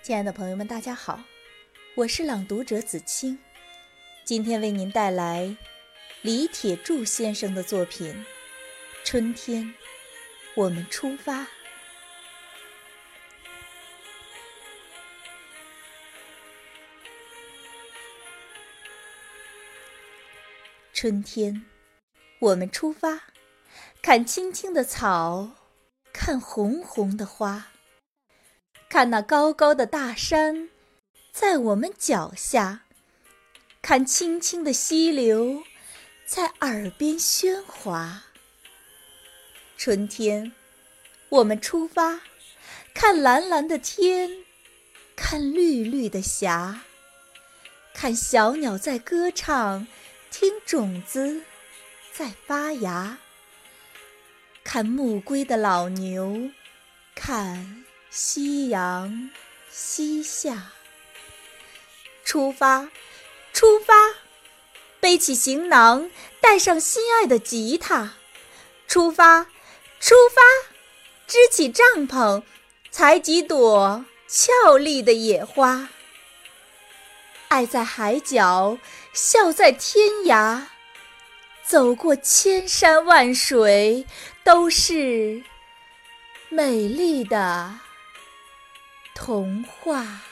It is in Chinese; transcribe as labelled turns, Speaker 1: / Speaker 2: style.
Speaker 1: 亲爱的朋友们，大家好，我是朗读者子清，今天为您带来李铁柱先生的作品《春天，我们出发》。春天，我们出发，看青青的草，看红红的花。看那高高的大山，在我们脚下；看清清的溪流，在耳边喧哗。春天，我们出发，看蓝蓝的天，看绿绿的霞，看小鸟在歌唱，听种子在发芽，看暮归的老牛，看。夕阳西下，出发，出发，背起行囊，带上心爱的吉他，出发，出发，支起帐篷，采几朵俏丽的野花。爱在海角，笑在天涯，走过千山万水，都是美丽的。童话。